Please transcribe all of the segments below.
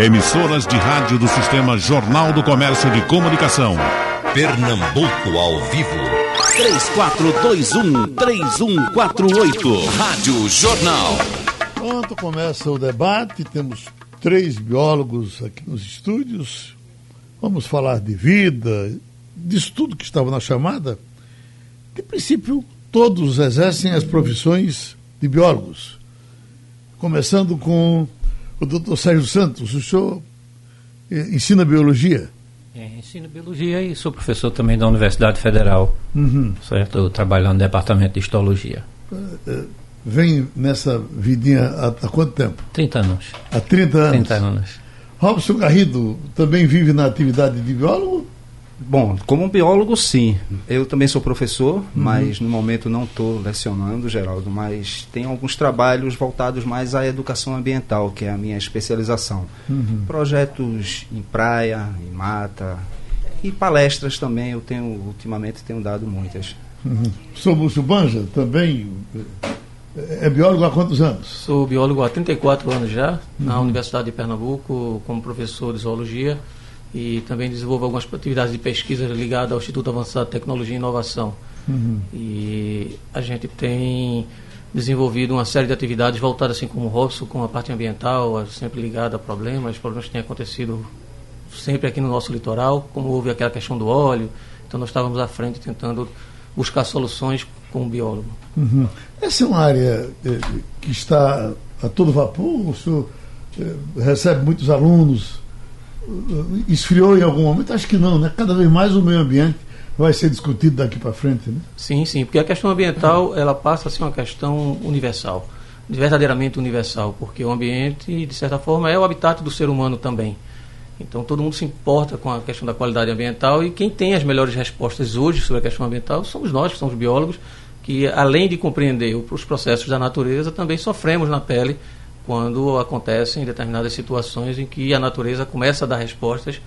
Emissoras de rádio do Sistema Jornal do Comércio de Comunicação. Pernambuco ao vivo. 3421-3148. Rádio Jornal. Pronto, começa o debate. Temos três biólogos aqui nos estúdios. Vamos falar de vida, disso tudo que estava na chamada. De princípio, todos exercem as profissões de biólogos. Começando com o doutor Sérgio Santos. O senhor eh, ensina biologia? É, ensino biologia e sou professor também da Universidade Federal. Uhum. Certo? Eu trabalho no departamento de histologia. Vem nessa vidinha há, há quanto tempo? 30 anos. Há 30 anos. 30 anos. Robson Garrido também vive na atividade de biólogo? Bom, como biólogo, sim. Eu também sou professor, mas no momento não estou lecionando, Geraldo, mas tenho alguns trabalhos voltados mais à educação ambiental, que é a minha especialização. Projetos em praia, em mata e palestras também, eu tenho, ultimamente tenho dado muitas. Uhum. Sou Lúcio Banja, também é biólogo há quantos anos? Sou biólogo há 34 anos já, na Universidade de Pernambuco, como professor de zoologia e também desenvolvo algumas atividades de pesquisa ligadas ao Instituto Avançado de Tecnologia e Inovação. E a gente tem desenvolvido uma série de atividades voltadas, assim como o Robson, com a parte ambiental, sempre ligada a problemas, problemas que têm acontecido sempre aqui no nosso litoral, como houve aquela questão do óleo. Então nós estávamos à frente tentando buscar soluções com o biólogo. Uhum. Essa é uma área eh, que está a todo vapor? O senhor eh, recebe muitos alunos? Esfriou em algum momento? Acho que não, né? Cada vez mais o meio ambiente vai ser discutido daqui para frente, né? Sim, sim, porque a questão ambiental ela passa a ser uma questão universal, verdadeiramente universal, porque o ambiente, de certa forma, é o habitat do ser humano também. Então todo mundo se importa com a questão da qualidade ambiental e quem tem as melhores respostas hoje sobre a questão ambiental somos nós, que somos biólogos, que além de compreender os processos da natureza, também sofremos na pele quando acontecem determinadas situações em que a natureza começa a dar respostas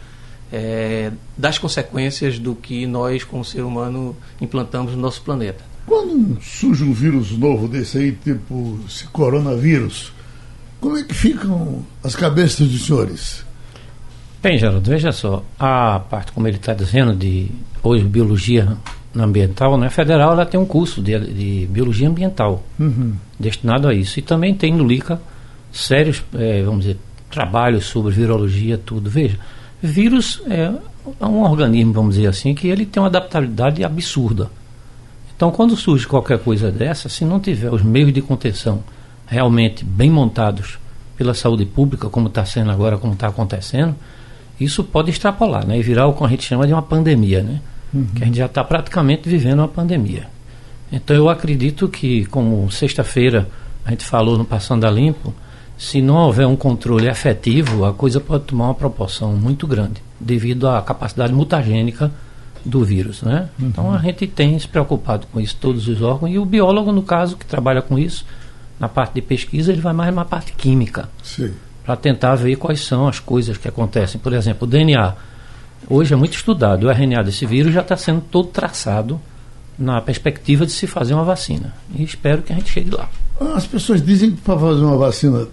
eh, das consequências do que nós, como ser humano, implantamos no nosso planeta. Quando surge um vírus novo desse aí, tipo esse coronavírus, como é que ficam as cabeças dos senhores? Bem, Geraldo, veja só, a parte, como ele está dizendo, de hoje biologia ambiental, né, federal, ela tem um curso de, de biologia ambiental Uhum. destinado a isso. E também tem no LICA sérios, eh, vamos dizer, trabalhos sobre virologia, tudo. Veja, vírus é um organismo, vamos dizer assim, que ele tem uma adaptabilidade absurda. Então, quando surge qualquer coisa dessa, se não tiver os meios de contenção realmente bem montados pela saúde pública, como está sendo agora, como está acontecendo, isso pode extrapolar né, e virar o que a gente chama de uma pandemia, né? Que a gente já está praticamente vivendo uma pandemia. Então, eu acredito que, como sexta-feira a gente falou no Passando a Limpo, se não houver um controle efetivo, a coisa pode tomar uma proporção muito grande, devido à capacidade mutagênica do vírus. Né? Então a gente tem se preocupado com isso, todos os órgãos, e o biólogo, no caso, que trabalha com isso, na parte de pesquisa, ele vai mais na parte química, para tentar ver quais são as coisas que acontecem. Por exemplo, o DNA. Hoje é muito estudado, o RNA desse vírus já está sendo todo traçado na perspectiva de se fazer uma vacina. E espero que a gente chegue lá. As pessoas dizem que para fazer uma vacina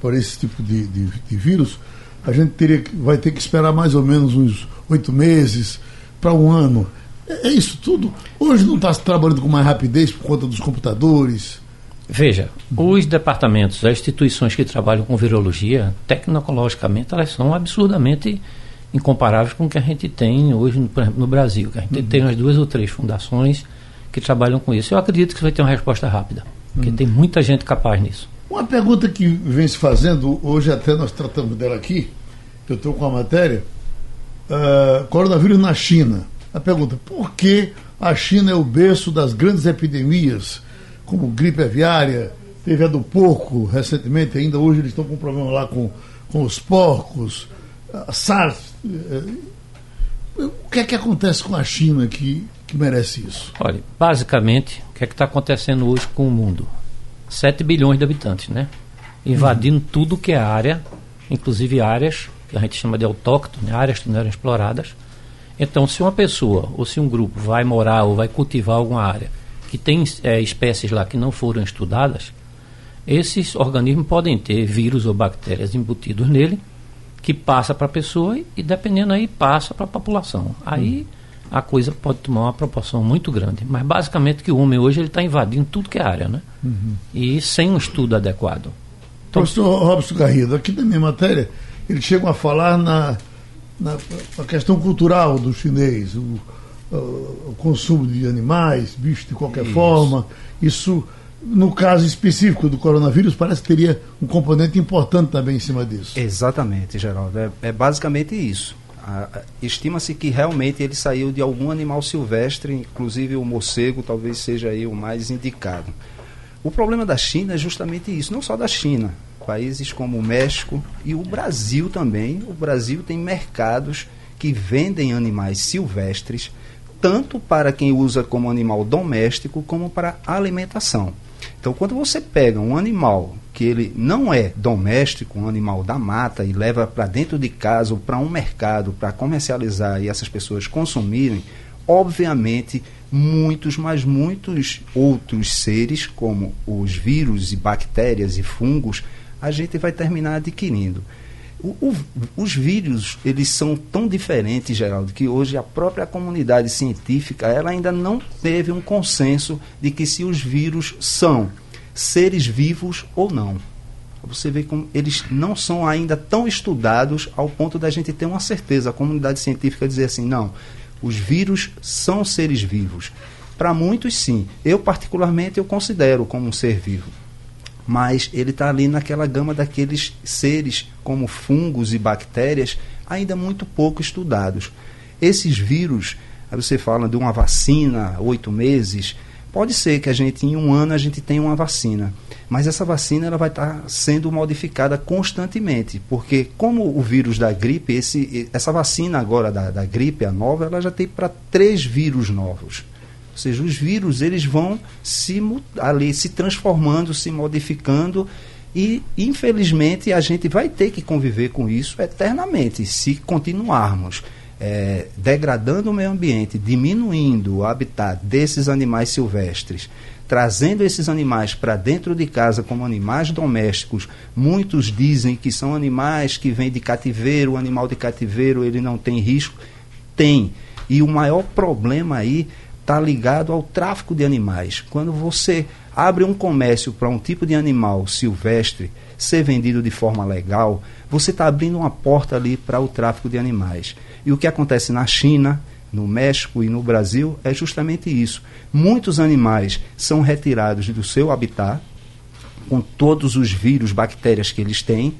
para esse tipo de, de, de vírus, a gente teria, vai ter que esperar mais ou menos uns oito meses para um ano. É, é isso tudo? Hoje não está se trabalhando com mais rapidez por conta dos computadores? Veja, os departamentos, as instituições que trabalham com virologia, tecnologicamente, elas são absurdamente incomparáveis com o que a gente tem hoje, no, por exemplo, no Brasil. Que a gente tem umas duas ou três fundações que trabalham com isso. Eu acredito que vai ter uma resposta rápida, porque tem muita gente capaz nisso. Uma pergunta que vem se fazendo, hoje até nós tratamos dela aqui, eu estou com a matéria, ah, coronavírus na China. A pergunta, por que a China é o berço das grandes epidemias, como gripe aviária, teve a do porco recentemente, ainda hoje eles estão com um problema lá com, com os porcos, a SARS. eh, O que é que acontece com a China que, que merece isso? Olha, basicamente, que é que está acontecendo hoje com o mundo? 7 bilhões de habitantes, né? Invadindo tudo que é área, inclusive áreas que a gente chama de autóctone, áreas que não eram exploradas. Então, se uma pessoa ou se um grupo vai morar ou vai cultivar alguma área que tem eh, espécies lá que não foram estudadas, esses organismos podem ter vírus ou bactérias embutidos nele que passa para a pessoa e, dependendo aí, passa para a população. Aí a coisa pode tomar uma proporção muito grande. Mas basicamente que o homem hoje ele está invadindo tudo que é área, né? E sem um estudo adequado. Então, Professor Robson Garrido, aqui na minha matéria, eles chegam a falar na, na, na questão cultural do chinês, o, o, o consumo de animais, bichos de qualquer Isso. forma. Isso, no caso específico do coronavírus, parece que teria um componente importante também em cima disso. Exatamente, Geraldo. É, é basicamente isso. Estima-se que realmente ele saiu de algum animal silvestre, inclusive o morcego talvez seja aí o mais indicado. O problema da China é justamente isso, não só da China. Países como o México e o Brasil também. O Brasil tem mercados que vendem animais silvestres, tanto para quem usa como animal doméstico, como para alimentação. Então, quando você pega um animal que ele não é doméstico, um animal da mata, e leva para dentro de casa ou para um mercado para comercializar e essas pessoas consumirem, obviamente muitos, mas muitos outros seres, como os vírus e bactérias e fungos, a gente vai terminar adquirindo. O- o- os vírus, eles são tão diferentes, Geraldo, que hoje a própria comunidade científica, ela ainda não teve um consenso de que se os vírus são seres vivos ou não. Você vê como eles não são ainda tão estudados ao ponto da gente ter uma certeza, a comunidade científica dizer assim, não, os vírus são seres vivos. Para muitos, sim. Eu, particularmente, eu considero como um ser vivo mas ele está ali naquela gama daqueles seres como fungos e bactérias ainda muito pouco estudados. Esses vírus, aí você fala de uma vacina, oito meses, pode ser que a gente em um ano a gente tenha uma vacina, mas essa vacina ela vai estar sendo modificada constantemente, porque como o vírus da gripe, esse, essa vacina agora da, da gripe, a nova, ela já tem para três vírus novos. Ou seja, os vírus eles vão se ali se transformando, se modificando e infelizmente a gente vai ter que conviver com isso eternamente se continuarmos eh, degradando o meio ambiente, diminuindo o habitat desses animais silvestres, trazendo esses animais para dentro de casa como animais domésticos. Muitos dizem que são animais que vêm de cativeiro, o animal de cativeiro ele não tem risco. Tem. E o maior problema aí está ligado ao tráfico de animais. Quando você abre um comércio para um tipo de animal silvestre ser vendido de forma legal, você está abrindo uma porta ali para o tráfico de animais. E o que acontece na China, no México e no Brasil é justamente isso. Muitos animais são retirados do seu habitat, com todos os vírus, bactérias que eles têm,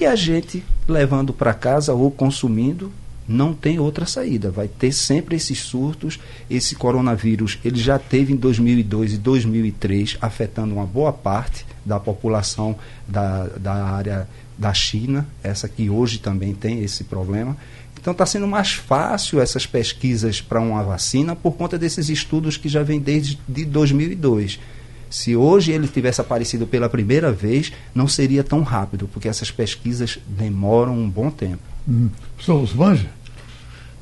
e a gente levando para casa ou consumindo não tem outra saída. Vai ter sempre esses surtos. Esse coronavírus ele já teve em 2002 e 2003, afetando uma boa parte da população da, da área da China, essa que hoje também tem esse problema. Então está sendo mais fácil essas pesquisas para uma vacina por conta desses estudos que já vêm desde de 2002. Se hoje ele tivesse aparecido pela primeira vez, não seria tão rápido, porque essas pesquisas demoram um bom tempo. Hum. Professor Osmanja?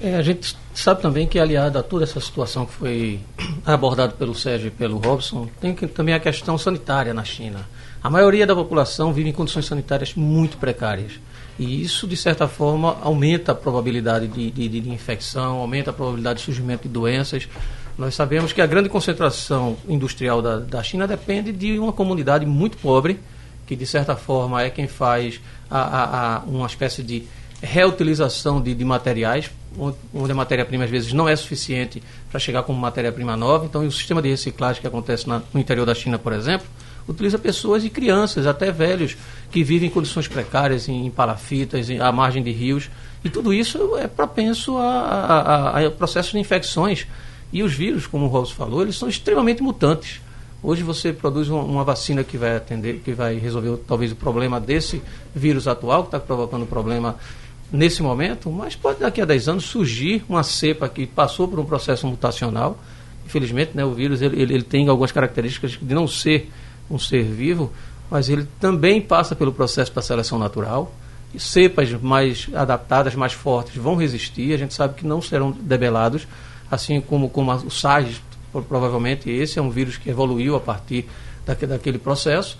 É, a gente sabe também que, aliado a toda essa situação que foi abordada pelo Sérgio e pelo Robson, tem que, também a questão sanitária na China. A maioria da população vive em condições sanitárias muito precárias. E isso, de certa forma, aumenta a probabilidade de, de, de infecção, aumenta a probabilidade de surgimento de doenças. Nós sabemos que a grande concentração industrial da, da China depende de uma comunidade muito pobre, que, de certa forma, é quem faz a, a, a uma espécie de reutilização de, de materiais, onde- a matéria-prima às vezes não é suficiente para chegar como matéria-prima nova. Então, o sistema de reciclagem que acontece na- no interior da China, por exemplo, utiliza pessoas e crianças, até velhos, que vivem em condições precárias, em, palafitas, em, à margem de rios. E tudo isso é propenso a, a, a, a processos de infecções. E os vírus, como o Robson falou, eles são extremamente mutantes. Hoje você produz uma, uma vacina que vai atender, que vai resolver talvez o problema desse vírus atual, que está provocando o problema nesse momento, mas pode daqui a 10 anos surgir uma cepa que passou por um processo mutacional. Infelizmente, né, o vírus ele, ele, ele tem algumas características de não ser um ser vivo, mas ele também passa pelo processo da seleção natural. E cepas mais adaptadas, mais fortes, vão resistir. A gente sabe que não serão debelados, assim como, como o SARS, pro- provavelmente esse é um vírus que evoluiu a partir daque- daquele processo.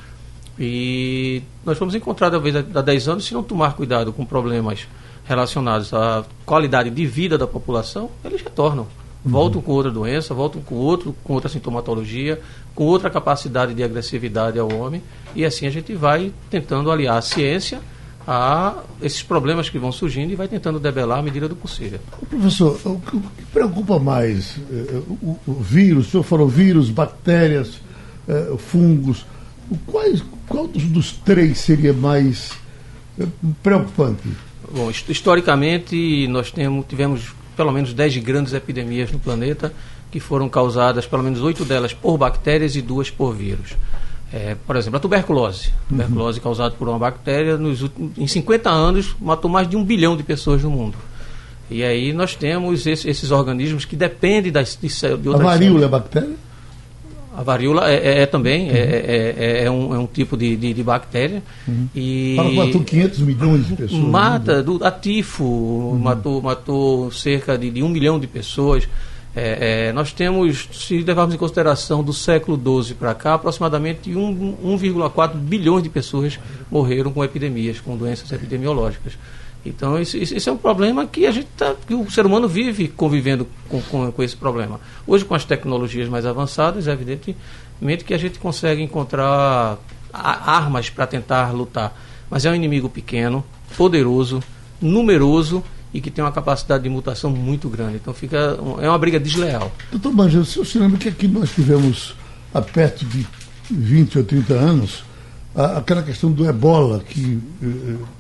E nós fomos encontrar, talvez, há 10 anos, se não tomar cuidado com problemas relacionados à qualidade de vida da população, eles retornam. Voltam com outra doença, voltam com outro, com outra sintomatologia, com outra capacidade de agressividade ao homem, e assim a gente vai tentando aliar a ciência a esses problemas que vão surgindo e vai tentando debelar à medida do possível. Professor, o que preocupa mais eh, o, o, vírus, o senhor falou vírus, bactérias, eh, fungos, quais, qual dos, dos três seria mais eh, preocupante? Bom, historicamente nós temos, tivemos pelo menos 10 grandes epidemias no planeta que foram causadas, pelo menos oito delas, por bactérias e duas por vírus. É, por exemplo, a tuberculose. Uhum. Tuberculose causada por uma bactéria, nos, em 50 anos, matou mais de um bilhão de pessoas no mundo. E aí nós temos esse, esses organismos que dependem das, de, de outras A varíola é bactéria? A varíola é, é, é também, uhum. é, é, é, é, um, é um tipo de, de, de bactéria. Uhum. E matou 500 milhões de pessoas. Mata, do, a tifo, uhum. matou, matou cerca de, de um milhão de pessoas. É, é, nós temos, se levarmos em consideração do século XII para cá, aproximadamente 1,4 bilhões de pessoas morreram com epidemias, com doenças epidemiológicas. Então, esse, esse, é um problema que a gente tá, que o ser humano vive convivendo com, com, com, esse problema. Hoje, com as tecnologias mais avançadas, é evidentemente que a gente consegue encontrar armas para tentar lutar. Mas é um inimigo pequeno, poderoso, numeroso e que tem uma capacidade de mutação muito grande. Então, fica é uma briga desleal. Doutor Banja, o senhor se lembra que aqui nós tivemos, há perto de 20 ou 30 anos, a, aquela questão do ebola, que. Eh,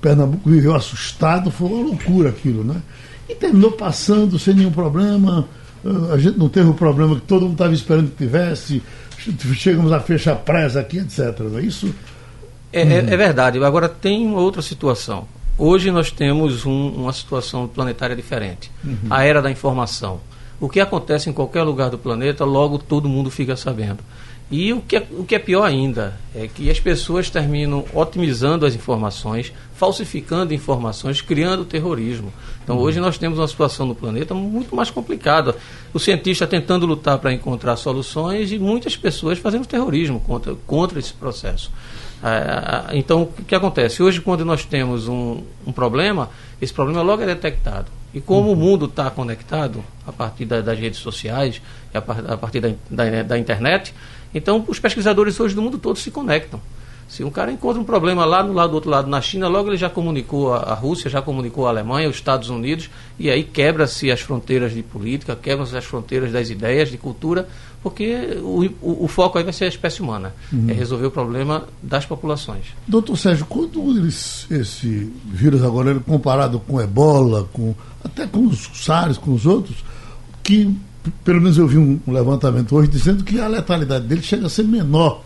Pernambuco viveu assustado, foi uma loucura aquilo, né? E terminou passando sem nenhum problema. Ah, a gente não teve o problema que todo mundo estava esperando que tivesse. Chegamos a fechar presa aqui, etc. Não é isso? É, é, é verdade. Agora tem uma outra situação. Hoje nós temos um, uma situação planetária diferente. Uhum. A era da informação. O que acontece em qualquer lugar do planeta, logo todo mundo fica sabendo. E o que, é, o que é pior ainda é que as pessoas terminam otimizando as informações, falsificando informações, criando terrorismo. Então uhum. hoje nós temos uma situação no planeta muito mais complicada. O cientista tentando lutar para encontrar soluções e muitas pessoas fazendo terrorismo contra, contra esse processo. É, então o que acontece? Hoje, quando nós temos um, um problema, esse problema logo é detectado. E como uhum. o mundo está conectado a partir da, das redes sociais, a, a partir da, da, da internet, então, os pesquisadores hoje do mundo todo se conectam. Se um cara encontra um problema lá no lado do outro lado, na China, logo ele já comunicou a, Rússia, já comunicou a Alemanha, os Estados Unidos, e aí quebra-se as fronteiras de política, quebram-se as fronteiras das ideias, de cultura, porque o, o, o, foco aí vai ser a espécie humana, uhum. é resolver o problema das populações. Doutor Sérgio, quando eles, esse vírus agora, ele comparado com ebola, com, até com os SARS, com os outros, que pelo menos eu vi um, um, levantamento hoje dizendo que a letalidade dele chega a ser menor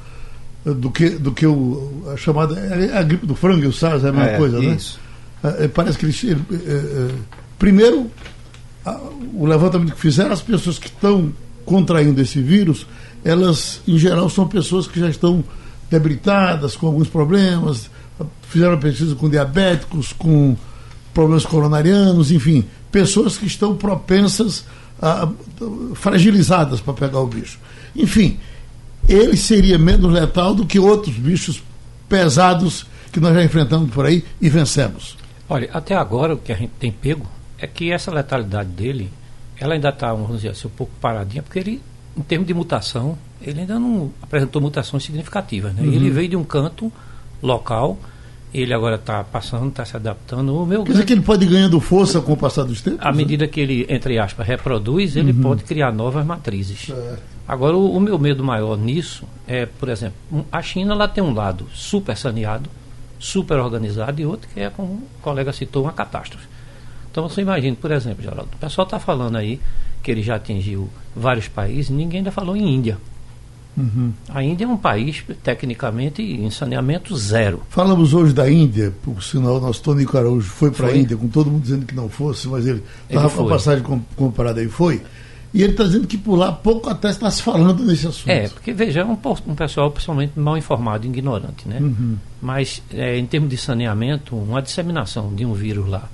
do que, do que o, a chamada. É a gripe do frango e o SARS é a mesma é, coisa, né? isso. né? É, parece que eles. É, é, primeiro, a, o levantamento que fizeram, as pessoas que estão contraindo esse vírus, elas, em geral, são pessoas que já estão debilitadas, com alguns problemas, fizeram pesquisa com diabéticos, com problemas coronarianos, enfim, pessoas que estão propensas fragilizadas para pegar o bicho. Enfim, ele seria menos letal do que outros bichos pesados que nós já enfrentamos por aí e vencemos. Olha, até agora o que a gente tem pego é que essa letalidade dele, ela ainda está, vamos dizer assim, um pouco paradinha, porque ele, em termos de mutação, ele ainda não apresentou mutações significativas. Né? Uhum. Ele veio de um canto local ele agora está passando, está se adaptando. O meu Quer dizer que ele pode ir ganhando força com o passar dos tempos? À né? medida que ele, entre aspas, reproduz, ele uhum. pode criar novas matrizes. É. Agora, o, o, meu medo maior nisso é, por exemplo, a China ela tem um lado super saneado, super organizado, e outro que é, como o colega citou, uma catástrofe. Então, você imagina, por exemplo, Geraldo, o pessoal está falando aí que ele já atingiu vários países, ninguém ainda falou em Índia. Uhum. A Índia é um país, tecnicamente, em saneamento zero. Falamos hoje da Índia, por sinal, nosso Tony Araújo foi para a Índia, com todo mundo dizendo que não fosse, mas ele estava com a passagem comparada e foi. E ele está dizendo que por lá pouco até está se falando nesse assunto. É, porque veja, é um, um pessoal principalmente mal informado, ignorante, né? Uhum. Mas é, em termos de saneamento, uma disseminação de um vírus lá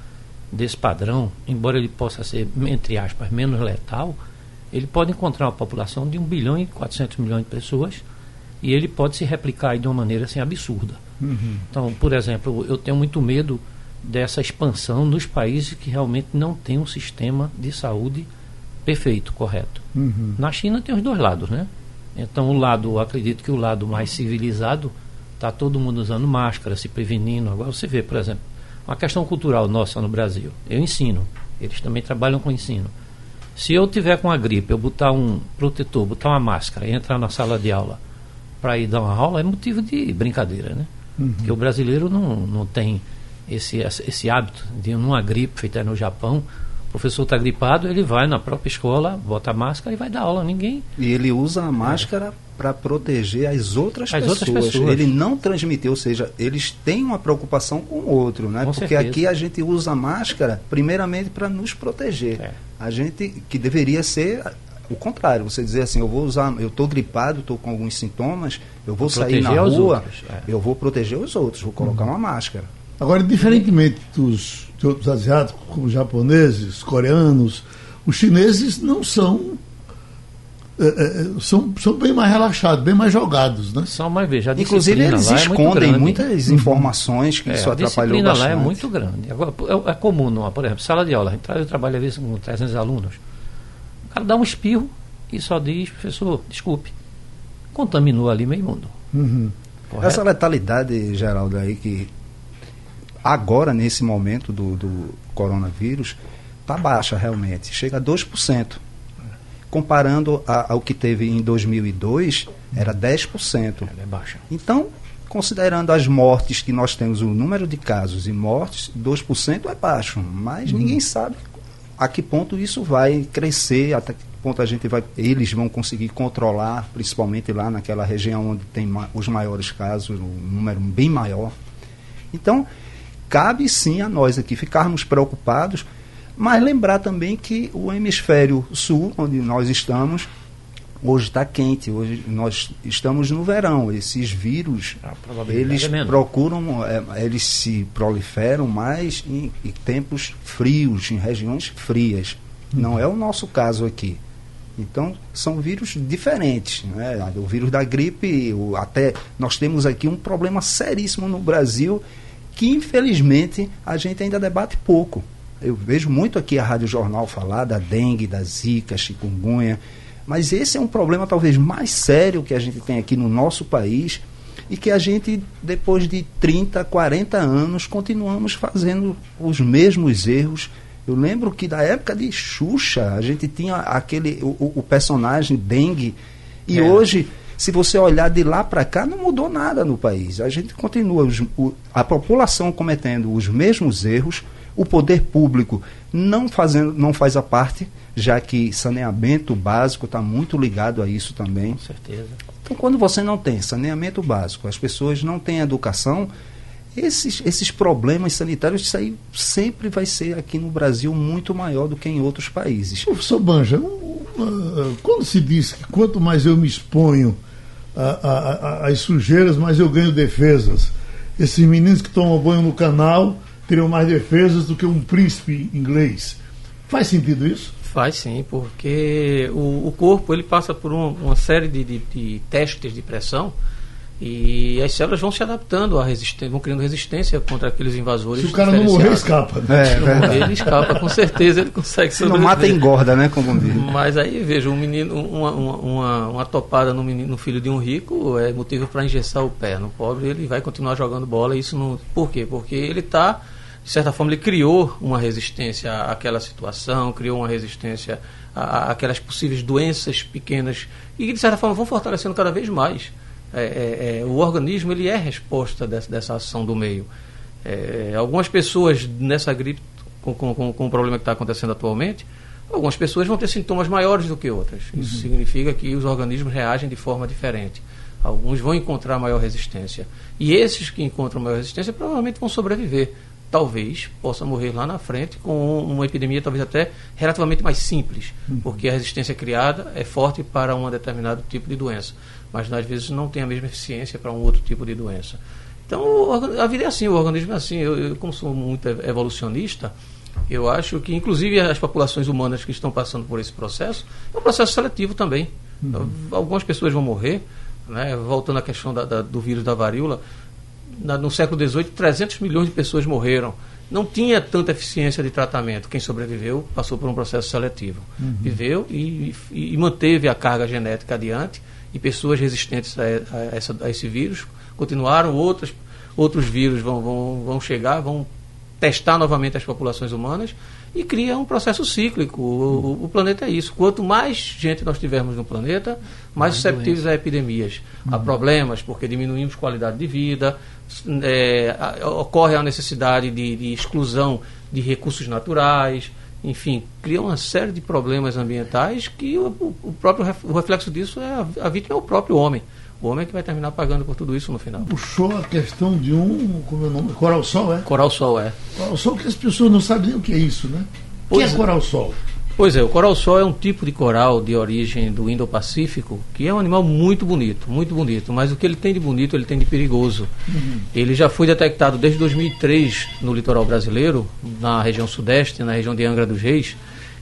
desse padrão, embora ele possa ser, entre aspas, menos letal, ele pode encontrar uma população de 1 bilhão e 400 milhões de pessoas e ele pode se replicar de uma maneira assim absurda. Então, por exemplo, eu tenho muito medo dessa expansão nos países que realmente não têm um sistema de saúde perfeito, correto. Uhum. Na China tem os dois lados, né? Então, o lado, acredito que o lado mais civilizado está todo mundo usando máscara, se prevenindo. Agora você vê, por exemplo, uma questão cultural nossa no Brasil. Eu ensino, eles também trabalham com ensino. Se eu tiver com a gripe, eu botar um protetor, botar uma máscara e entrar na sala de aula para ir dar uma aula, é motivo de brincadeira, né? Porque o brasileiro não, não tem esse, esse hábito de numa gripe feita no Japão, o professor está gripado, ele vai na própria escola, bota a máscara e vai dar aula. Ninguém. E ele usa a máscara para proteger as outras As pessoas. outras pessoas. Ele não transmitiu, ou seja, eles têm uma preocupação com o outro, né? Com Porque certeza. aqui a gente usa a máscara primeiramente para nos proteger. É. A gente que deveria ser o contrário, você dizer assim, eu vou usar, eu estou gripado, estou com alguns sintomas, eu vou Vou sair na rua, outros, é. eu vou proteger os outros, vou colocar uma máscara. Agora, diferentemente dos de outros asiáticos, como os japoneses, coreanos, os chineses não são. eh, eh, são, são bem mais relaxados, bem mais jogados, né? Só mais veja, a Inclusive disciplina eles é escondem grande. muitas informações que É, isso a atrapalhou disciplina bastante. lá é muito grande. Agora, é, é comum, numa, por exemplo, sala de aula. A Eu trabalho às vezes com 300 alunos. O cara dá um espirro e só diz, professor, desculpe. Contaminou ali meio mundo. Uhum. Essa letalidade, Geraldo, aí que agora, nesse momento do, do coronavírus, está baixa realmente. Chega a 2%. Comparando a- ao que teve em 2002, era 10%. Ela é baixa. Então, considerando as mortes que nós temos, o número de casos e mortes, 2% é baixo. Mas ninguém sabe a que ponto isso vai crescer, até que ponto a gente vai, eles vão conseguir controlar, principalmente lá naquela região onde tem ma- os maiores casos, um número bem maior. Então, cabe sim a nós aqui ficarmos preocupados, mas lembrar também que o hemisfério sul, onde nós estamos, hoje está quente, hoje nós estamos no verão. Esses vírus, eles é procuram, é, eles se proliferam mais em, em tempos frios, em regiões frias. Não é o nosso caso aqui. Então, são vírus diferentes. Né? O vírus da gripe, o- até nós temos aqui um problema seríssimo no Brasil que, infelizmente, a gente ainda debate pouco. Eu vejo muito aqui a Rádio Jornal falar da dengue, da zika, chikungunya, mas esse é um problema talvez mais sério que a gente tem aqui no nosso país e que a gente, depois de 30, 40 anos, continuamos fazendo os mesmos erros. Eu lembro que da época de Xuxa, a gente tinha aquele o, o- personagem dengue e É. hoje, se você olhar de lá para cá, não mudou nada no país. A gente continua os- o- a população cometendo os mesmos erros, o poder público não fazendo, não faz a parte, já que saneamento básico está muito ligado a isso também. Com certeza. Então, quando você não tem saneamento básico, as pessoas não têm educação, esses, esses problemas sanitários, isso aí sempre vai ser aqui no Brasil muito maior do que em outros países. Professor Banja, quando se diz que quanto mais eu me exponho a- a- a- às sujeiras, mais eu ganho defesas. Esses meninos que tomam banho no canal teriam mais defesas do que um príncipe inglês. Faz sentido isso? Faz sim, porque o, o corpo ele passa por um- uma série de, de- de testes de pressão e as células vão se adaptando à resistência, vão criando resistência contra aqueles invasores. Se o cara não morrer, escapa. né? É, Se não morrer, ele escapa, com certeza ele consegue Se não mata, sobreviver. engorda, né? Como diz. Mas aí, veja, um menino, uma, uma, uma, topada no, menino, no filho de um rico é motivo para engessar o pé. No pobre, ele vai continuar jogando bola. Isso não, por quê? Porque ele está, de certa forma, ele criou uma resistência àquela situação, criou uma resistência àquelas possíveis doenças pequenas e, de certa forma, vão fortalecendo cada vez mais. É, é, é, o organismo ele é resposta dessa, dessa ação do meio. É, algumas pessoas nessa gripe, com, com, com, o problema que está acontecendo atualmente, algumas pessoas vão ter sintomas maiores do que outras. Isso significa que os organismos reagem de forma diferente. Alguns vão encontrar maior resistência. E esses que encontram maior resistência provavelmente vão sobreviver. Talvez possa morrer lá na frente com uma epidemia talvez até relativamente mais simples, porque a resistência criada é forte para um determinado tipo de doença, mas às vezes não tem a mesma eficiência para um outro tipo de doença. Então, a vida é assim, o organismo é assim. Eu, eu, como sou muito ev- evolucionista, eu acho que, inclusive, as populações humanas que estão passando por esse processo, é um processo seletivo também. Então, Algumas pessoas vão morrer, né, voltando à questão da, da, do vírus da varíola, na, no século XVIII, 300 milhões de pessoas morreram. Não tinha tanta eficiência de tratamento. Quem sobreviveu passou por um processo seletivo. Uhum. Viveu e, e, e, manteve a carga genética adiante. E pessoas resistentes a, a, essa, a esse vírus continuaram. Outras, outros vírus vão, vão, vão chegar, vão testar novamente as populações humanas e cria um processo cíclico. O, o, planeta é isso. Quanto mais gente nós tivermos no planeta, mais, mais susceptíveis a epidemias, uhum. a problemas, porque diminuímos qualidade de vida, é, a, ocorre a necessidade de, de, exclusão de recursos naturais, enfim, cria uma série de problemas ambientais que o, o próprio o reflexo disso é a, a vítima é o próprio homem. O homem é que vai terminar pagando por tudo isso no final. Puxou a questão de um, como é o nome? Coral Sol, é? Coral Sol, é. Coral Sol que as pessoas não sabem nem o que é isso, né? O que é, é Coral Sol? Pois é, o coral sol é um tipo de coral de origem do Indo-Pacífico, que é um animal muito bonito, muito bonito, mas o que ele tem de bonito, ele tem de perigoso. Uhum. Ele já foi detectado desde 2003 no litoral brasileiro, na região sudeste, na região de Angra dos Reis,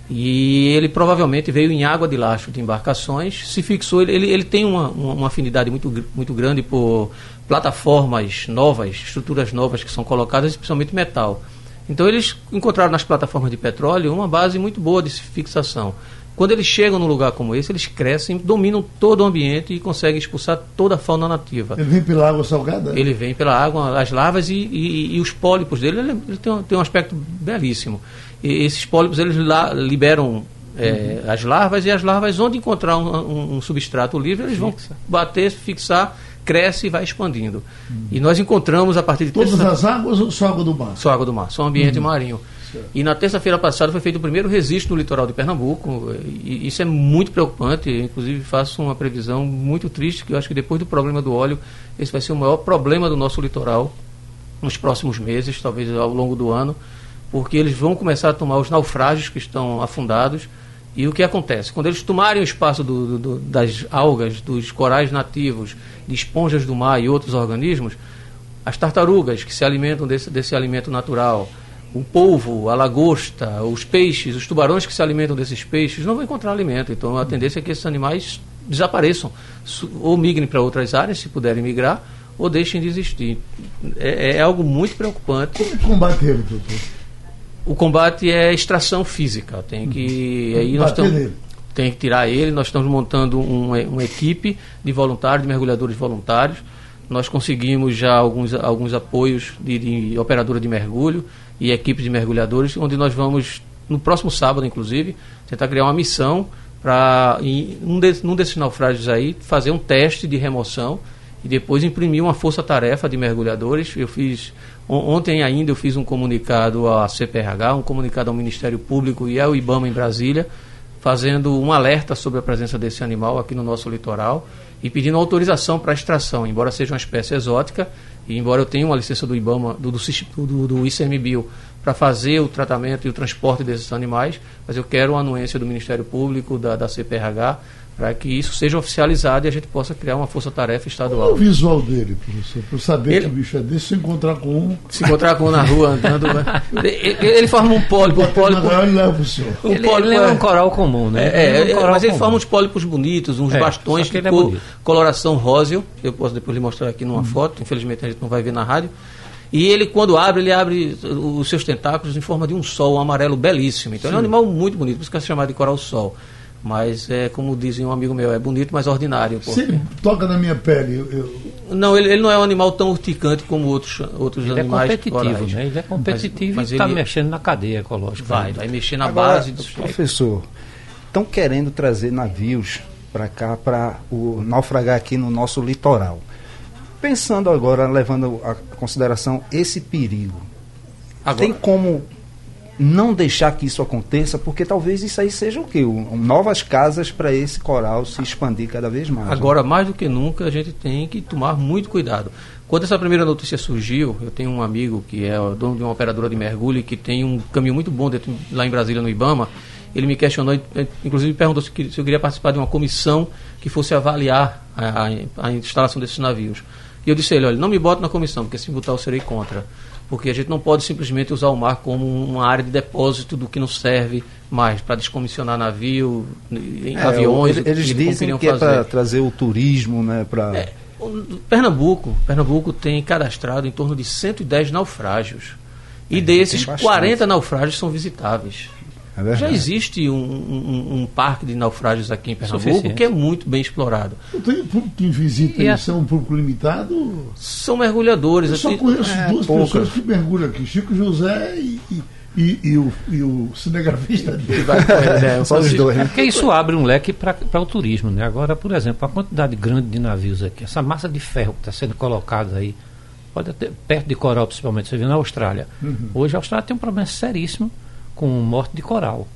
e ele provavelmente veio em água de lastro de embarcações, se fixou, ele, ele, ele tem uma, uma afinidade muito, muito grande por plataformas novas, estruturas novas que são colocadas, especialmente metal. Então eles encontraram nas plataformas de petróleo uma base muito boa de fixação. Quando eles chegam num lugar como esse, eles crescem, dominam todo o ambiente e conseguem expulsar toda a fauna nativa. Ele vem pela água salgada? Ele vem pela água, as larvas e, e, e os pólipos dele, ele, ele tem, um, tem, um, aspecto belíssimo. E esses pólipos eles lá, liberam é, uhum. as larvas e as larvas, onde encontrar um, um, um substrato livre, eles Fixa. vão bater, fixar cresce e vai expandindo. E nós encontramos a partir de Todas terça... as águas ou só água do mar? Só água do mar, só ambiente uhum. marinho. Certo. E na terça-feira passada foi feito o primeiro registro no litoral de Pernambuco. E isso é muito preocupante. Inclusive, faço uma previsão muito triste, que eu acho que depois do problema do óleo, esse vai ser o maior problema do nosso litoral nos próximos meses, talvez ao longo do ano, porque eles vão começar a tomar os naufrágios que estão afundados e o que acontece? Quando eles tomarem o espaço do, do, das algas, dos corais nativos, de esponjas do mar e outros organismos, as tartarugas que se alimentam desse, desse alimento natural, o polvo, a lagosta, os peixes, os tubarões que se alimentam desses peixes, não vão encontrar alimento. Então a tendência é que esses animais desapareçam, ou migrem para outras áreas, se puderem migrar, ou deixem de existir. É, é algo muito preocupante. Como combater, doutor? O combate é extração física. Tem que. Uhum. Aí nós estamos. Tem que tirar ele. Nós estamos montando uma, uma equipe de voluntários, de mergulhadores voluntários. Nós conseguimos já alguns, alguns apoios de, de operadora de mergulho e equipes de mergulhadores, onde nós vamos, no próximo sábado, inclusive, tentar criar uma missão para, num, de, num desses naufrágios aí, fazer um teste de remoção e depois imprimir uma força-tarefa de mergulhadores. Eu fiz Ontem ainda eu fiz um comunicado à CPRH, um comunicado ao Ministério Público e ao IBAMA em Brasília, fazendo um alerta sobre a presença desse animal aqui no nosso litoral e pedindo autorização para a extração, embora seja uma espécie exótica e embora eu tenha uma licença do IBAMA, do, do, do, do ICMBio, para fazer o tratamento e o transporte desses animais, mas eu quero uma anuência do Ministério Público, da, da CPRH, para que isso seja oficializado e a gente possa criar uma força-tarefa estadual. Qual é o visual dele, professor? Para saber ele, que o bicho é desse, se encontrar com um. Se encontrar com um na rua andando. ele, ele, forma um pólipo. Um pólipo ele leva o senhor. Um ele, pólipo, ele é um coral comum, né? É, é, um mas ele comum. forma uns pólipos bonitos, uns é, bastões de é cor, coloração róseo. Eu posso depois lhe mostrar aqui numa hum. foto, infelizmente a gente não vai ver na rádio. E ele, quando abre, ele abre os seus tentáculos em forma de um sol, um amarelo belíssimo. Então Sim. ele é um animal muito bonito, por isso que é chamado de coral-sol. Mas é como dizem um amigo meu, é bonito, mas ordinário. Porque... Se toca na minha pele. Eu... Não, ele, ele, não é um animal tão urticante como outros, outros ele é animais. É competitivo, né? Ele é competitivo mas, mas e está ele... mexendo na cadeia ecológica. Vai, vai mexer na Agora, base dos. Professor, estão querendo trazer navios para cá, para naufragar aqui no nosso litoral. Pensando agora, levando a consideração esse perigo, agora, tem como não deixar que isso aconteça, porque talvez isso aí seja o quê? Um, novas casas para esse coral se expandir cada vez mais. Né? Agora, né? mais do que nunca, a gente tem que tomar muito cuidado. Quando essa primeira notícia surgiu, eu tenho um amigo que é dono de uma operadora de mergulho e que tem um caminho muito bom dentro, lá em Brasília, no Ibama. Ele me questionou, inclusive me perguntou se, eu queria participar de uma comissão que fosse avaliar a, a, a instalação desses navios. E eu disse a ele, olha, não me bota na comissão, porque se botar eu serei contra. Porque a gente não pode simplesmente usar o mar como uma área de depósito do que não serve mais para descomissionar navio, em É, aviões. eles eles dizem que é fazer. para trazer o turismo, né? Pra... É, Pernambuco, Pernambuco tem cadastrado em torno de 110 naufrágios. E desses, tem bastante. 40 naufrágios são visitáveis. É. Já existe um, um- um parque de naufrágios aqui em Pernambuco Suficiente. que é muito bem explorado. Tem público que visita E isso, essa- é um público limitado. São mergulhadores. Eu só assim, conheço é, duas poucas. pessoas que mergulham aqui, Chico José e, e, e- e o, e o cinegrafista dele. né? Só os dois, É né? porque isso abre um leque para o turismo, né? Agora, por exemplo, a quantidade grande de navios aqui, essa massa de ferro que está sendo colocada aí, pode até, perto de coral principalmente, você viu na Austrália. Hoje a Austrália tem um problema seríssimo com morte de coral,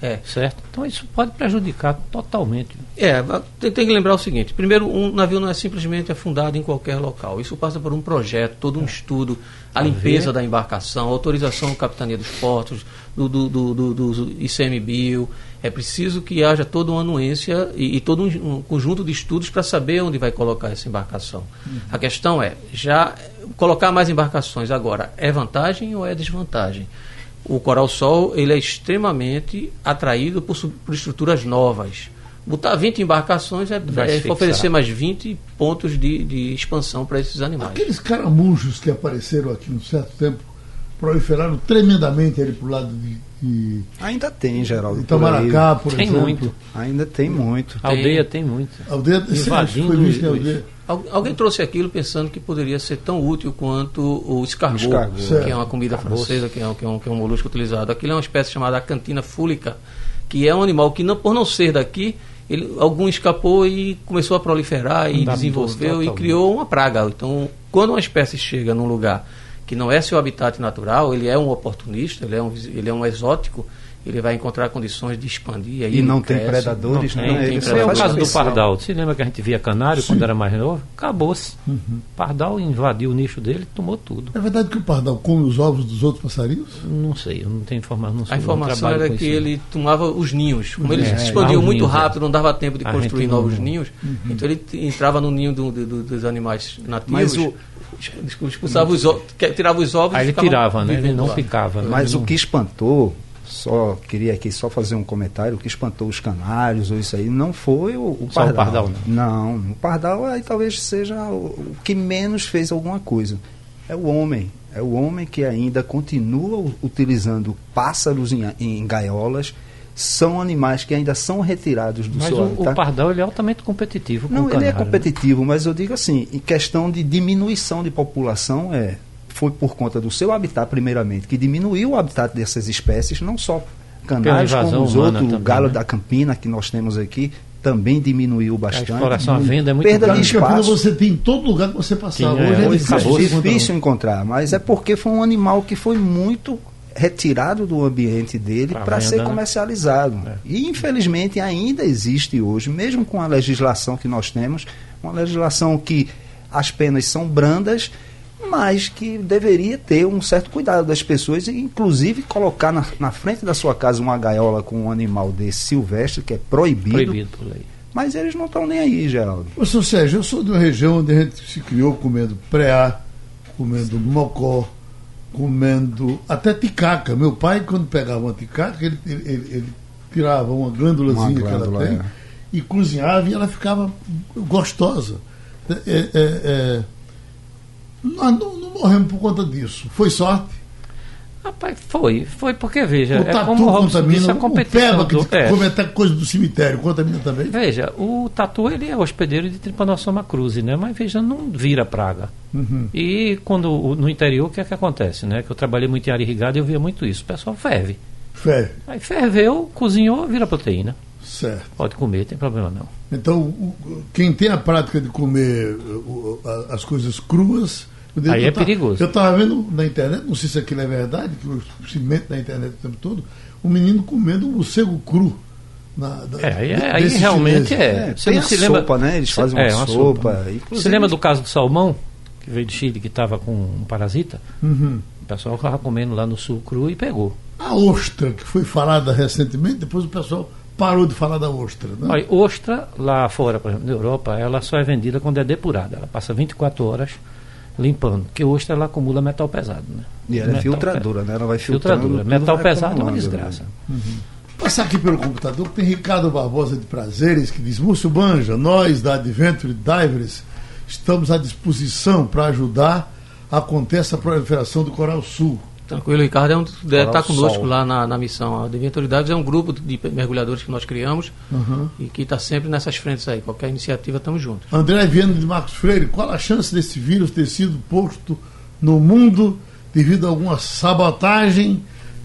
É. certo? Então isso pode prejudicar totalmente. É, tem, que lembrar o seguinte: primeiro, um navio não é simplesmente afundado em qualquer local. Isso passa por um projeto, todo um estudo, a limpeza da embarcação, a autorização da capitania dos portos, do, do, do, do, do ICMBio. É preciso que haja toda uma anuência e, e todo um, um conjunto de estudos para saber onde vai colocar essa embarcação. A questão é, já colocar mais embarcações agora é vantagem ou é desvantagem? O Coral Sol ele é extremamente atraído por, por estruturas novas. Botar 20 embarcações é, é oferecer mais 20 pontos de, de expansão para esses animais. Aqueles caramujos que apareceram aqui um certo tempo proliferaram tremendamente ali pro lado de, de Ainda tem, Geraldo. por Itamaracá, por Tem exemplo. muito. Ainda tem muito. A aldeia tem muito. Aldeia, Invadindo foi visto em os- aldeia? Al- Alguém trouxe aquilo pensando que poderia ser tão útil quanto o escargot, Escargot. Certo. que é uma comida francesa, que é, um, que, é um, que é um molusco utilizado. Aquilo é uma espécie chamada cantina fúlica, que é um animal que, não, por não ser daqui, ele, algum escapou e começou a proliferar e desenvolveu e criou uma praga. Então, quando uma espécie chega num lugar que não é seu habitat natural, ele é um oportunista, ele é um, ele é um exótico, ele vai encontrar condições de expandir. aí E ele não tem cresce. predadores, Não né? tem, Ele tem só Foi o caso do pardal. Você lembra que a gente via canário quando era mais novo? Acabou-se. Pardal invadiu o nicho dele tomou tudo. É verdade que o pardal come os ovos dos outros passarinhos? Não sei, eu não tenho informação. Não A sou- não informação era que não. ele tomava os ninhos. Como eles É, se muito ninhos, é. rápido, não dava tempo de construir gente não- novos ninhos. Então ele entrava no ninho do- do- do- dos animais nativos. Mas o- expulsava os ovos, tirava os ovos Aí ele tirava, né? Ele não ficava. né? Mas Ele o não- que espantou, só queria aqui só fazer um comentário, o que espantou os canários ou isso aí, não foi o, o Só o pardal. pardal, não. o pardal aí talvez seja o, o que menos fez alguma coisa. É o homem. É o homem que ainda continua utilizando pássaros em, em gaiolas. São animais que ainda são retirados do Mas seu habitat. o pardal ele é altamente competitivo com Não, ele é canário, né? competitivo, mas eu digo assim, em questão de diminuição de população, é, foi por conta do seu habitat, primeiramente, que diminuiu o habitat dessas espécies, não só Pela como os outros, o também, galo né? da Campina, que nós temos aqui, também diminuiu A bastante. exploração à venda é muito Perda Galo de espaço. você tem em todo lugar que você passar. Tinha, Hoje é difícil. é encontrar. difícil encontrar, mas é porque foi um animal que foi muito retirado do ambiente dele para ser né? comercializado. É. E infelizmente ainda existe hoje, mesmo com a legislação que nós temos, uma legislação que as penas são brandas, mas que deveria ter um certo cuidado das pessoas, e inclusive colocar na, na frente da sua casa uma gaiola com um animal desse silvestre, que é proibido, Proibido por lei. mas eles não estão nem aí, Geraldo. Ô, seu Sérgio, eu sou de uma região onde a gente se criou comendo preá, comendo mocó, comendo até ticaca. Meu pai, quando pegava uma ticaca, ele, ele, ele- ele tirava uma glândulazinha Uma glândula, que ela tem é. e cozinhava e ela ficava gostosa. É, é, é, nós não, não morremos por conta disso. Foi sorte. Rapaz, foi. Foi porque, veja, o é tatu como o Robson disse, contamina, a o competição peba que é. come até coisa do cemitério, contamina também. Veja, o tatu ele é hospedeiro de Trypanosoma cruzi, né? Mas veja, não vira praga. Uhum. E quando o- no interior, o que é que acontece, né? Que eu trabalhei muito em área irrigada e eu via muito isso. O pessoal ferve. Fé, Aí ferveu, cozinhou, vira proteína. Certo. Pode comer, tem problema não. Então, quem tem a prática de comer as coisas cruas. Aí é perigoso. Eu estava vendo na internet, não sei se aquilo é verdade, que eu se mente na internet o tempo todo, um menino comendo um morcego cru. Na, da- É, aí, é- aí realmente é. É, tem a sopa, né? Eles fazem uma uma sopa, Você inclusive- lembra do caso do salmão, que veio de Chile, que estava com um parasita? Uhum. O pessoal estava comendo lá no sul cru e pegou. A ostra, que foi falada recentemente, depois o pessoal parou de falar da ostra. Né? Olha, ostra, lá fora, por exemplo, na Europa, ela só é vendida quando é depurada. Ela passa 24 horas limpando. Porque hoje ela acumula metal pesado, né? E ela é Metal filtradora, né? Ela vai filtrando. Filtradora. Metal pesado é uma acumulando, desgraça. né? Passar aqui pelo computador, tem Ricardo Barbosa de Prazeres, que diz: Múcio Banja, nós da Adventure Divers estamos à disposição para ajudar a acontecer a proliferação do Coral Sul. Tranquilo, Ricardo é um, deve estar conosco Sol. lá na, na missão. A Adventuridades é um grupo de mergulhadores que nós criamos e que está sempre nessas frentes aí. Qualquer iniciativa, estamos juntos. André Viana de Marcos Freire, qual a chance desse vírus ter sido posto no mundo devido a alguma sabotagem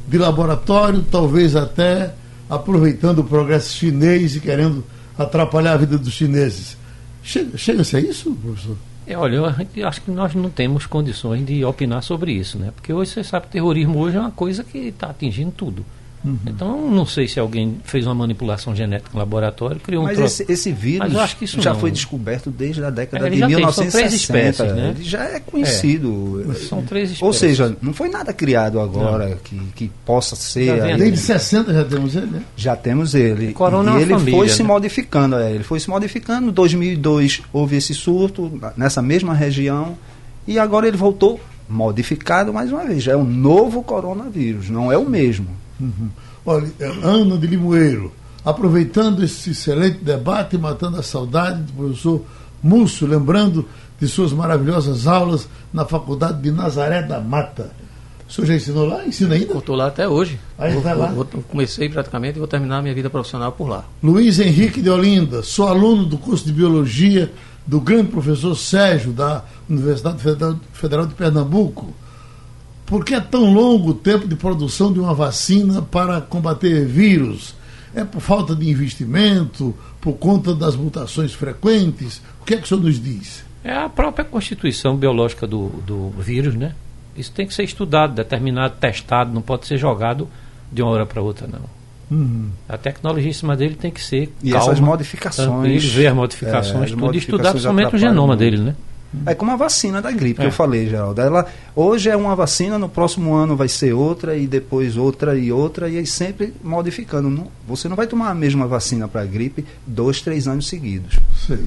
de laboratório, talvez até aproveitando o progresso chinês e querendo atrapalhar a vida dos chineses? Chega- Chega-se a isso, professor? É, olha, eu acho que nós não temos condições de opinar sobre isso, né? Porque hoje você sabe que terrorismo hoje é uma coisa que está atingindo tudo. Uhum. Então, não sei se alguém fez uma manipulação genética no laboratório, criou um Mas esse, esse vírus Mas eu acho que isso já não. foi descoberto desde a década É, de já tem, são 1960. três espécies, né? Ele já é conhecido. São três espécies. Ou seja, não foi nada criado agora que, que possa ser. Aí. Desde 60 já temos ele, né? Já temos ele. O corona é e ele família, foi se né? modificando, é, ele foi se modificando. Em 2002 houve esse surto nessa mesma região e agora ele voltou modificado mais uma vez. Já é um novo coronavírus, não é o mesmo. Olha, é, Ana de Limoeiro, aproveitando esse excelente debate e matando a saudade do professor Múcio, lembrando de suas maravilhosas aulas na Faculdade de Nazaré da Mata. O senhor já ensinou lá? Ensina ainda? Eu estou lá até hoje. Aí Vou- vai lá. vou- vou- comecei praticamente e vou terminar a minha vida profissional por lá. Luiz Henrique de Olinda, sou aluno do curso de Biologia do grande professor Sérgio, da Universidade Federal- Federal de Pernambuco. Por que é tão longo o tempo de produção de uma vacina para combater vírus? É por falta de investimento, por conta das mutações frequentes? O que é que o senhor nos diz? É a própria constituição biológica do, do vírus, né? Isso tem que ser estudado, determinado, testado, não pode ser jogado de uma hora para outra, não. Hum, A tecnologia em cima dele tem que ser E calma, essas modificações. ver as modificações, É, as tudo, e modificações estudar principalmente o genoma dele, né? É como a vacina da gripe que É. eu falei, Geraldo. Ela, hoje é uma vacina, no próximo ano vai ser outra, e depois outra e outra, e aí sempre modificando. Não- você não vai tomar a mesma vacina para a gripe dois, três anos seguidos. sei.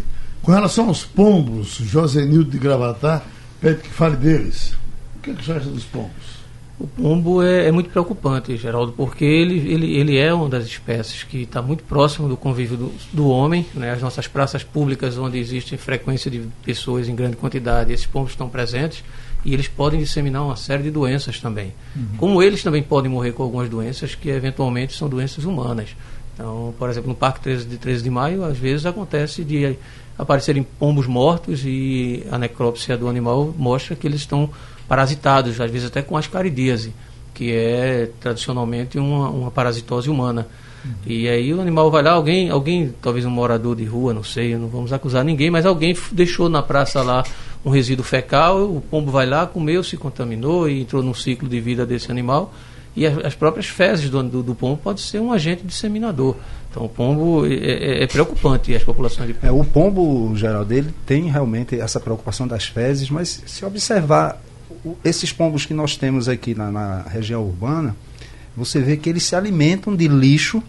Com relação aos pombos, Josenildo de Gravatar pede que fale deles. O que é que senhor acha dos pombos? O pombo é, é muito preocupante, Geraldo, porque ele, ele, ele é uma das espécies que está muito próximo do convívio do, do homem. Né? As nossas praças públicas, onde existe frequência de pessoas em grande quantidade, esses pombos estão presentes e eles podem disseminar uma série de doenças também. Como eles também podem morrer com algumas doenças que eventualmente são doenças humanas. Então, por exemplo, no Parque 13 de 13 de Maio, às vezes acontece de aparecerem pombos mortos e a necrópsia do animal mostra que eles estão parasitados, às vezes até com ascaridíase, que é tradicionalmente uma, uma parasitose humana. E aí o animal vai lá, alguém, alguém, talvez um morador de rua, não sei, não vamos acusar ninguém, mas alguém deixou na praça lá um resíduo fecal, o pombo vai lá, comeu, se contaminou e entrou num ciclo de vida desse animal. E as, as próprias fezes do, do, do pombo pode ser um agente disseminador. Então o pombo é, é- é preocupante e as populações de É, o pombo, Geraldo, ele tem realmente essa preocupação das fezes, mas se observar esses pombos que nós temos aqui na, na região urbana, você vê que eles se alimentam de lixo,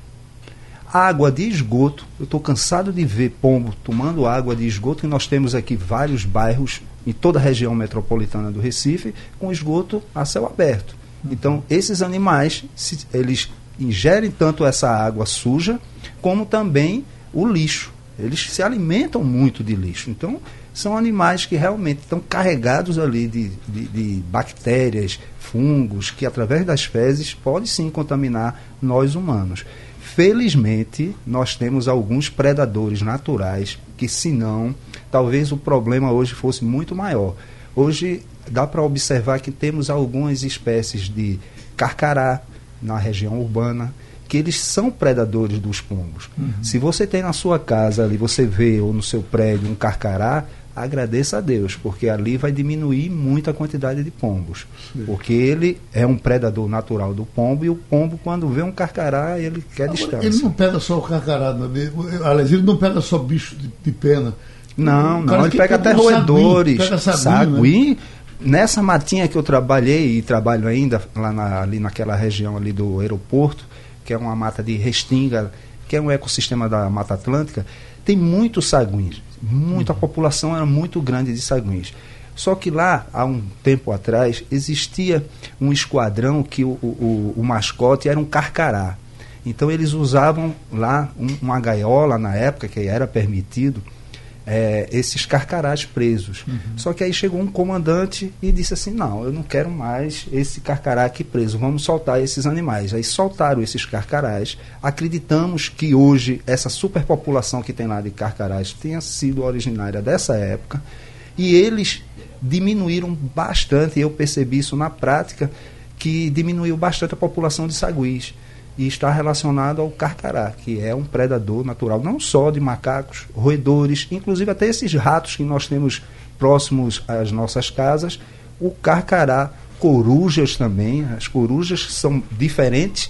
água de esgoto. Eu estou cansado de ver pombo tomando água de esgoto, e nós temos aqui vários bairros em toda a região metropolitana do Recife com esgoto a céu aberto. Então, esses animais, se- eles ingerem tanto essa água suja, como também o lixo. Eles se alimentam muito de lixo. Então, são animais que realmente estão carregados ali de, de, de bactérias, fungos, que através das fezes podem sim contaminar nós humanos. Felizmente, nós temos alguns predadores naturais que, se não, talvez o problema hoje fosse muito maior. Hoje dá para observar que temos algumas espécies de carcará na região urbana que eles são predadores dos pombos. Se você tem na sua casa ali, você vê ou no seu prédio um carcará, agradeça a Deus, porque ali vai diminuir muito a quantidade de pombos. Porque ele é um predador natural do pombo e o pombo quando vê um carcará, ele quer distância. Ele não pega só o carcará, não aliás, ele não pega só bicho de, de pena. Não, não, ele pega até roedores. Pega sagui. né? Nessa matinha que eu trabalhei e trabalho ainda lá na- ali naquela região ali do aeroporto, que é uma mata de restinga, que é um ecossistema da Mata Atlântica, tem muitos saguins. Muito, A população era muito grande de saguins. Só que lá, há um tempo atrás, existia um esquadrão que o, o, o mascote era um carcará. Então eles usavam lá um, uma gaiola na época, que era permitido, é, esses carcarás presos. Uhum. Só que aí chegou um comandante e disse assim: não, eu não quero mais esse carcará aqui preso, vamos soltar esses animais. Aí soltaram esses carcarás. Acreditamos que hoje essa superpopulação que tem lá de carcarás tenha sido originária dessa época e eles diminuíram bastante. Eu percebi isso na prática que diminuiu bastante a população de saguis e está relacionado ao carcará, que é um predador natural não só de macacos, roedores, inclusive até esses ratos que nós temos próximos às nossas casas, o carcará, corujas também, as corujas são diferentes,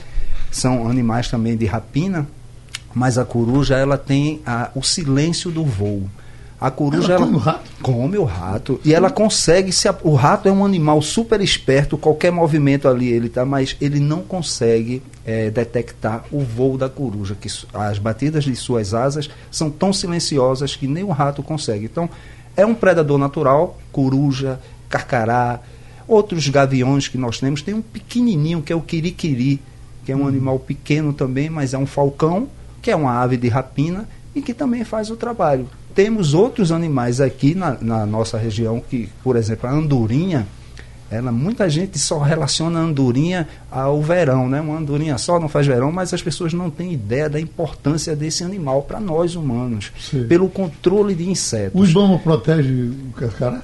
são animais também de rapina, mas a coruja ela tem a, o silêncio do voo. A coruja ela, ela come o rato? Come o rato. E ela consegue se. O rato é um animal super esperto, qualquer movimento ali ele tá, mas ele não consegue é, detectar o voo da coruja, que as batidas de suas asas são tão silenciosas que nem o rato consegue. Então, é um predador natural, coruja, carcará, outros gaviões que nós temos. Tem um pequenininho que é o quiriquiri, que é um hum. animal pequeno também, mas é um falcão, que é uma ave de rapina e que também faz o trabalho temos outros animais aqui na, na, nossa região que, por exemplo, a andorinha, ela, muita gente só relaciona a andorinha ao verão, né? Uma andorinha só não faz verão, mas as pessoas não têm ideia da importância desse animal para nós humanos, Sim. pelo controle de insetos. O Ibama protege o carcará?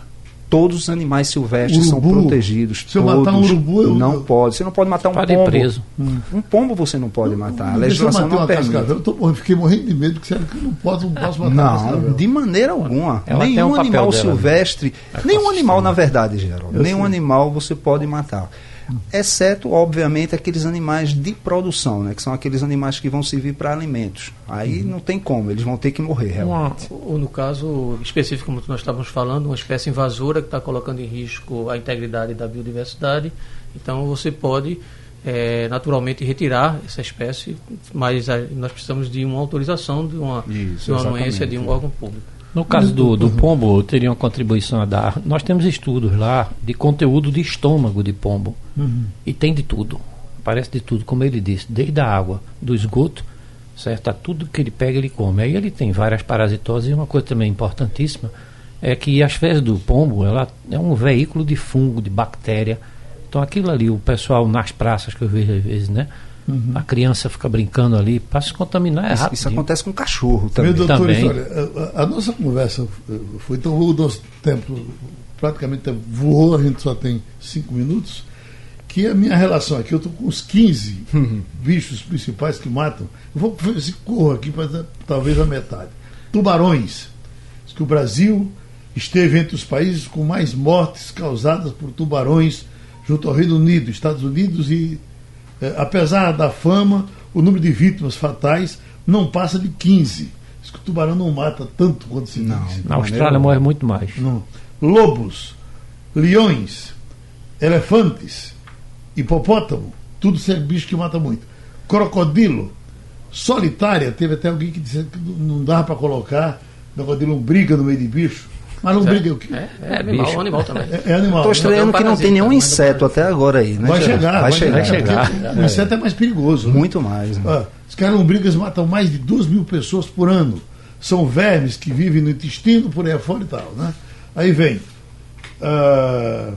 Todos os animais silvestres urubu. são protegidos. Se eu matar um urubu, eu não pode. Você não pode matar um pode pombo. preso. Hum. Um pombo você não pode matar. a legislação não permite. Eu tô, fiquei morrendo de medo que você não posso, não posso matar. Não, de maneira alguma. Ela nenhum um animal dela, silvestre, né? nenhum animal na verdade, Geraldo. Nenhum sei. animal você pode matar exceto, obviamente, aqueles animais de produção, né, que são aqueles animais que vão servir para alimentos. Aí uhum. não tem como, eles vão ter que morrer, realmente. Uma, no caso específico, como nós estávamos falando, uma espécie invasora que está colocando em risco a integridade da biodiversidade. Então, você pode é, naturalmente retirar essa espécie, mas a, nós precisamos de uma autorização de uma, Isso, de uma anuência de um órgão público. No caso do, do pombo, eu teria uma contribuição a dar. Nós temos estudos lá de conteúdo de estômago de pombo. Uhum. E tem de tudo. Parece de tudo, como ele disse, desde a água, do esgoto, certo? A tudo que ele pega, ele come. Aí ele tem várias parasitoses e uma coisa também importantíssima é que as fezes do pombo, ela é um veículo de fungo, de bactéria. Então aquilo ali, o pessoal nas praças que eu vejo às vezes, né? Uhum. A criança fica brincando ali, para se contaminar é rápido. Isso, acontece com cachorro também. Meu doutor, também. Olha, a, a, nossa conversa foi tão o nosso tempo praticamente voou, a gente só tem cinco minutos, que a minha relação aqui, eu estou com os 15 uhum. bichos principais que matam. Eu vou fazer esse corro aqui para talvez a metade. Tubarões. Diz que o Brasil esteve entre os países com mais mortes causadas por tubarões junto ao Reino Unido, Estados Unidos e é, apesar da fama, o número de vítimas fatais não passa de 15. Diz que o tubarão não mata tanto quanto se não, diz. Na Austrália morre muito mais. Não. Lobos, leões, elefantes, hipopótamo, tudo isso é bicho que mata muito. Crocodilo, solitária, teve até alguém que disse que não dava para colocar crocodilo briga no meio de bicho. Mas não briga o quê? É, é animal, bicho. animal também. É, é animal. Estou estranhando que não tem nenhum inseto até agora aí, né? Vai chegar, vai, vai chegar. Vai chegar. O inseto é mais perigoso. Né? Muito mais. Né? Ah, os carombrigas matam mais de 2 mil pessoas por ano. São vermes que vivem no intestino, por aí afora e tal. Né? Aí vem. Uh,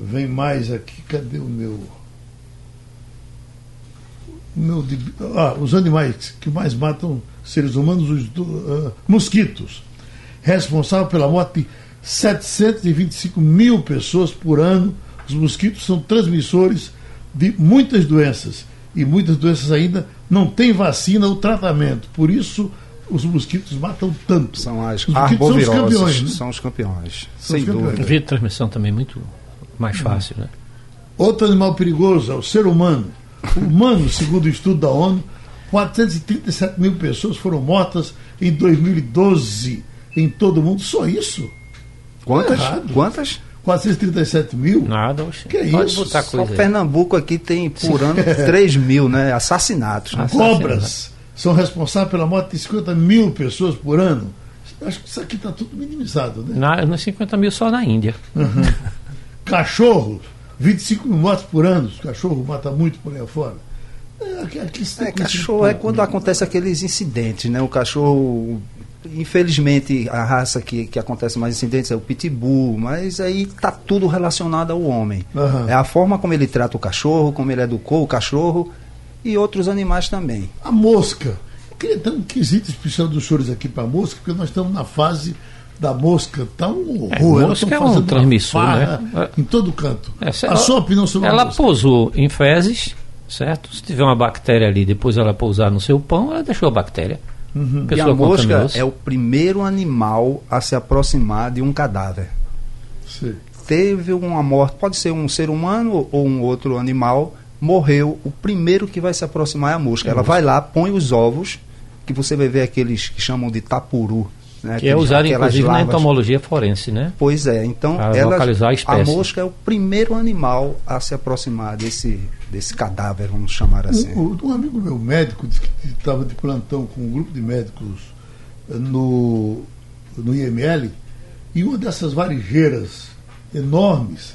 vem mais aqui, cadê o meu. O meu ah, os animais que mais matam seres humanos, os uh, mosquitos responsável pela morte de 725 mil pessoas por ano. Os mosquitos são transmissores de muitas doenças e muitas doenças ainda não têm vacina ou tratamento. Por isso, os mosquitos matam tanto. São as arboviroses. São os campeões. Né? São os campeões. São sem os campeões. dúvida. Via de transmissão também muito mais fácil, né? Outro animal perigoso é o ser humano. O humano, segundo o estudo da ONU, 437 mil pessoas foram mortas em 2012 em todo mundo, só isso. Quantas? Quantas? 437 mil? Nada, oxe. Que é Pode isso? Botar coisa Só Pernambuco aqui tem por ano 3 mil, né? Assassinatos. Né? Cobras são responsáveis pela morte de 50 mil pessoas por ano. Acho que isso aqui está tudo minimizado, né? Na, nos 50 mil só na Índia. Cachorro, 25 mil mortes por ano. O cachorro mata muito por aí afora. É, aqui, aqui É, cachorro é quando acontece aqueles incidentes, né? O cachorro, infelizmente, a raça que, que acontece mais incidentes é o pitbull, mas aí tá tudo relacionado ao homem. Aham. É a forma como ele trata o cachorro, como ele educou o cachorro e outros animais também. A mosca. Eu queria ter um quesito especial dos senhores aqui para a mosca, porque nós estamos na fase da mosca. Tá um É, horror. Elas mosca é um transmissor, né? Em todo canto. Essa- a sua opinião sobre a Ela mosca? pousou em fezes, certo? Se tiver uma bactéria ali, depois ela pousar no seu pão, ela deixou a bactéria. A E a mosca é o primeiro animal a se aproximar de um cadáver. Sim. Teve uma morte, pode ser um ser humano ou um outro animal, morreu, o primeiro que vai se aproximar é a mosca. Ela vai lá, põe os ovos, que você vai ver aqueles que chamam de tapuru. Né? Que é usado inclusive na larvas. entomologia forense, né? Pois é, então ela, localizar a espécie. mosca é o primeiro animal a se aproximar desse, desse cadáver, vamos chamar assim. Um, um amigo meu médico disse que estava de plantão com um grupo de médicos no, no IML e uma dessas varigeiras enormes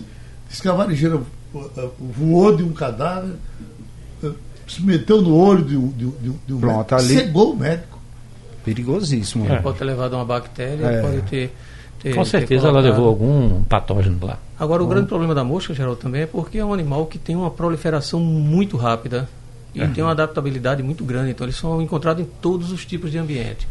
disse que a varigeira eh, eh, voou de um cadáver, eh, se meteu no olho de, um- de, de, de um Pronto, médico, ali- cegou o médico. Perigosíssimo. É. né? Pode ter levado uma bactéria, É. pode ter. Ter- Com ter certeza ela levou algum patógeno lá. Agora, o grande problema da mosca, Geraldo, também é porque é um animal que tem uma proliferação muito rápida e tem uma adaptabilidade muito grande. Então, eles são encontrados em todos os tipos de ambiente.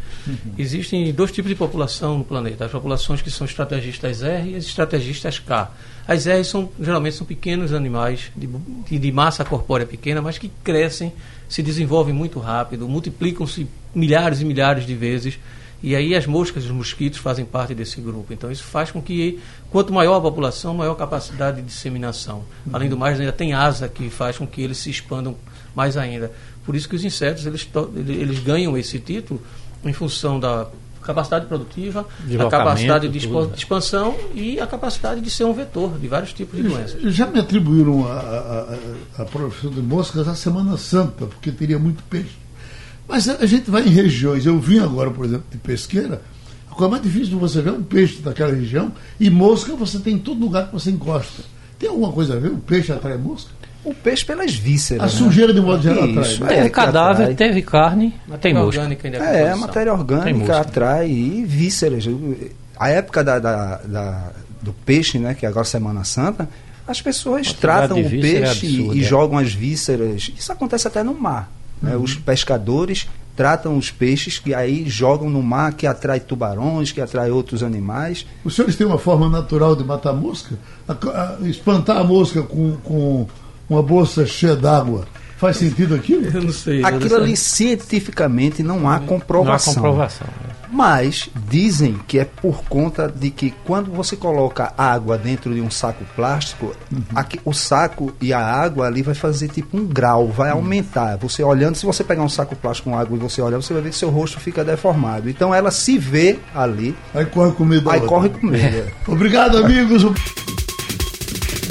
Existem dois tipos de população no planeta: as populações que são estrategistas R e as estrategistas K. As R são, geralmente são pequenos animais de, de- de massa corpórea pequena, mas que crescem, se desenvolvem muito rápido, multiplicam-se milhares e milhares de vezes. E aí as moscas e os mosquitos fazem parte desse grupo. Então isso faz com que, quanto maior a população, maior a capacidade de disseminação. Além do mais, ainda tem asa que faz com que eles se expandam mais ainda. Por isso que os insetos eles, eles ganham esse título em função da capacidade produtiva, Deslocamento, capacidade de tudo, né? expansão e a capacidade de ser um vetor de vários tipos de doenças. Já me atribuíram a, a, a, a profissão de moscas à Semana Santa, porque teria muito peixe. Mas a, gente vai em regiões, eu vim agora, por exemplo, de pesqueira, a coisa mais difícil de você ver é um peixe daquela região, e mosca você tem em todo lugar que você encosta. Tem alguma coisa a ver? O peixe atrai mosca? O peixe pelas vísceras. A né? sujeira, de modo geral, atrai. Isso, é, teve que cadáver, atrai. teve carne, tem Matéria mosca. orgânica em É, a decomposição. matéria Tem orgânica atrai e vísceras. A época da, da- da- do peixe, né, que é agora Semana Santa, as pessoas tratam o é peixe absurda, e é. jogam as vísceras. Isso acontece até no mar. Né? Os pescadores tratam os peixes que aí jogam no mar, que atrai tubarões, que atrai outros animais. Os senhores têm uma forma natural de matar mosca? A- a- espantar a mosca com, com uma bolsa cheia d'água. Faz sentido aquilo? Eu não sei. Aquilo não sei. ali cientificamente não há Não há comprovação. comprovação. né? Mas dizem que é por conta de que quando você coloca água dentro de um saco plástico, aqui- o saco e a água ali vai fazer tipo um grau, vai aumentar. Você olhando, se você pegar um saco plástico com água e você olhar, você vai ver que seu rosto fica deformado. Então ela se vê ali, Aí corre com medo aí corre com medo. Obrigado, amigos.